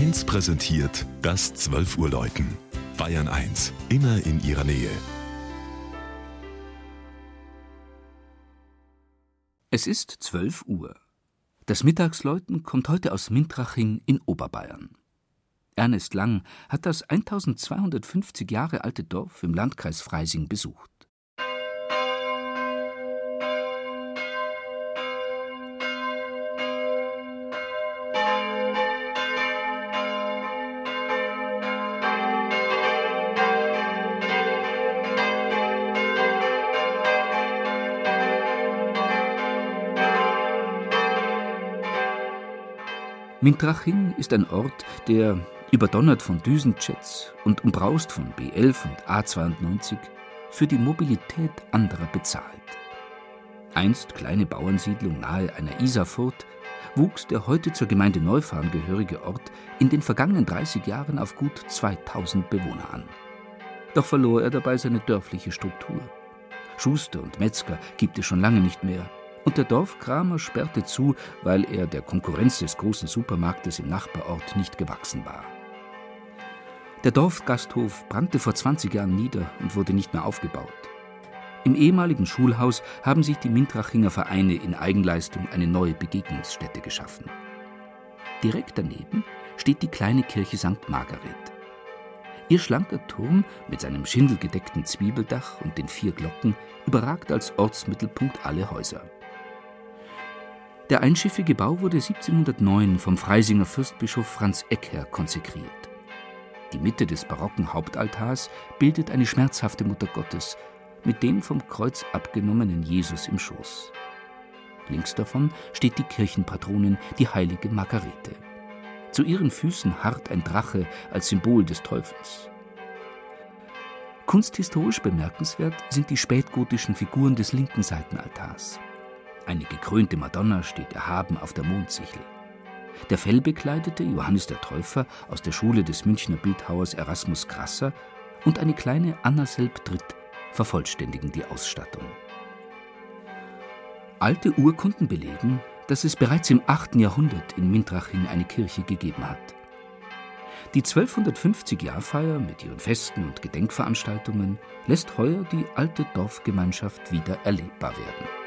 1 präsentiert das 12 Uhr Läuten. Bayern 1, immer in ihrer Nähe. Es ist 12 Uhr. Das Mittagsläuten kommt heute aus Mintraching in Oberbayern. Ernest Lang hat das 1250 Jahre alte Dorf im Landkreis Freising besucht. Mintraching ist ein Ort, der, überdonnert von Düsenjets und umbraust von B11 und A92, für die Mobilität anderer bezahlt. Einst kleine Bauernsiedlung nahe einer Isarfurt, wuchs der heute zur Gemeinde Neufahren gehörige Ort in den vergangenen 30 Jahren auf gut 2000 Bewohner an. Doch verlor er dabei seine dörfliche Struktur. Schuster und Metzger gibt es schon lange nicht mehr, und der Dorfkramer sperrte zu, weil er der Konkurrenz des großen Supermarktes im Nachbarort nicht gewachsen war. Der Dorfgasthof brannte vor 20 Jahren nieder und wurde nicht mehr aufgebaut. Im ehemaligen Schulhaus haben sich die Mintrachinger Vereine in Eigenleistung eine neue Begegnungsstätte geschaffen. Direkt daneben steht die kleine Kirche St. Margaret. Ihr schlanker Turm mit seinem schindelgedeckten Zwiebeldach und den vier Glocken überragt als Ortsmittelpunkt alle Häuser. Der einschiffige Bau wurde 1709 vom Freisinger Fürstbischof Franz Eckher konsekriert. Die Mitte des barocken Hauptaltars bildet eine schmerzhafte Mutter Gottes mit dem vom Kreuz abgenommenen Jesus im Schoß. Links davon steht die Kirchenpatronin, die heilige Margarete. Zu ihren Füßen harrt ein Drache als Symbol des Teufels. Kunsthistorisch bemerkenswert sind die spätgotischen Figuren des linken Seitenaltars. Eine gekrönte Madonna steht erhaben auf der Mondsichel. Der fellbekleidete Johannes der Täufer aus der Schule des Münchner Bildhauers Erasmus Krasser und eine kleine Anna Selbdritt vervollständigen die Ausstattung. Alte Urkunden belegen, dass es bereits im 8. Jahrhundert in Mintraching eine Kirche gegeben hat. Die 1250-Jahrfeier mit ihren Festen und Gedenkveranstaltungen lässt heuer die alte Dorfgemeinschaft wieder erlebbar werden.